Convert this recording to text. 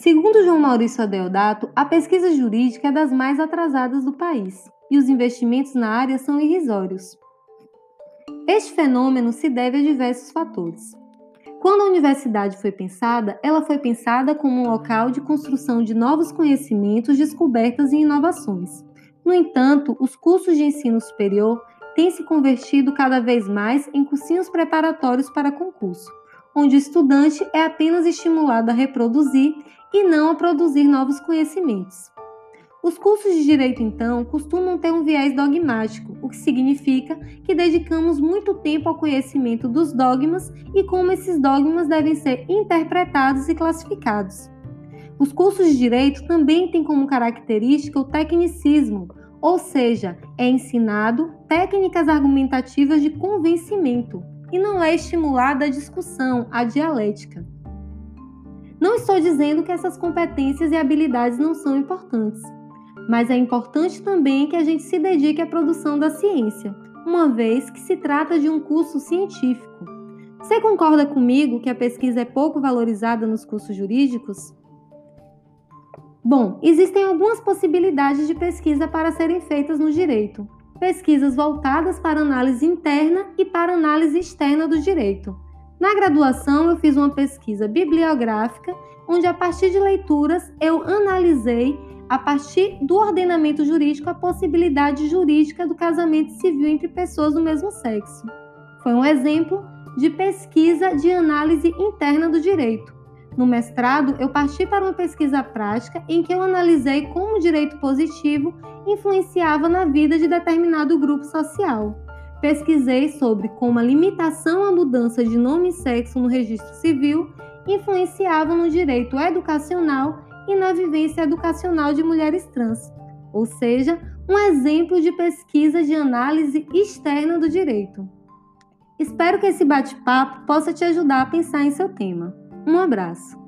Segundo João Maurício Adeodato, a pesquisa jurídica é das mais atrasadas do país e os investimentos na área são irrisórios. Este fenômeno se deve a diversos fatores. Quando a universidade foi pensada, ela foi pensada como um local de construção de novos conhecimentos, descobertas e inovações. No entanto, os cursos de ensino superior têm se convertido cada vez mais em cursinhos preparatórios para concurso, onde o estudante é apenas estimulado a reproduzir e não a produzir novos conhecimentos. Os cursos de direito, então, costumam ter um viés dogmático, o que significa que dedicamos muito tempo ao conhecimento dos dogmas e como esses dogmas devem ser interpretados e classificados. Os cursos de direito também têm como característica o tecnicismo, ou seja, é ensinado técnicas argumentativas de convencimento e não é estimulada a discussão, a dialética. Não estou dizendo que essas competências e habilidades não são importantes mas é importante também que a gente se dedique à produção da ciência, uma vez que se trata de um curso científico. Você concorda comigo que a pesquisa é pouco valorizada nos cursos jurídicos? Bom, existem algumas possibilidades de pesquisa para serem feitas no direito. Pesquisas voltadas para análise interna e para análise externa do direito. Na graduação, eu fiz uma pesquisa bibliográfica, onde a partir de leituras eu analisei a partir do ordenamento jurídico, a possibilidade jurídica do casamento civil entre pessoas do mesmo sexo. Foi um exemplo de pesquisa de análise interna do direito. No mestrado, eu parti para uma pesquisa prática em que eu analisei como o direito positivo influenciava na vida de determinado grupo social. Pesquisei sobre como a limitação à mudança de nome e sexo no registro civil influenciava no direito educacional e na vivência educacional de mulheres trans, ou seja, um exemplo de pesquisa de análise externa do direito. Espero que esse bate-papo possa te ajudar a pensar em seu tema. Um abraço!